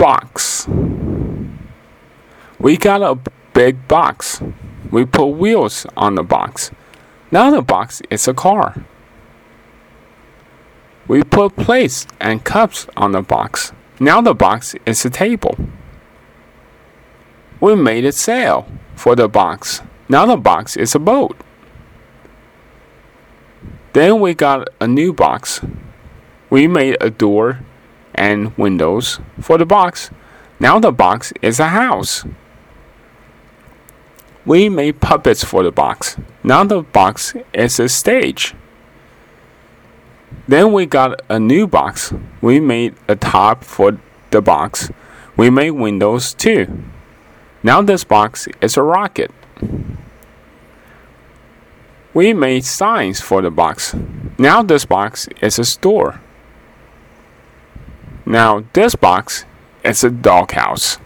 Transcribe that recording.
box. We got a big box. We put wheels on the box. Now the box is a car. We put plates and cups on the box. Now the box is a table. We made a sail for the box. Now the box is a boat. Then we got a new box. We made a door and windows for the box. Now the box is a house. We made puppets for the box. Now the box is a stage. Then we got a new box. We made a top for the box. We made windows too. Now this box is a rocket. We made signs for the box. Now this box is a store. Now this box is a doghouse.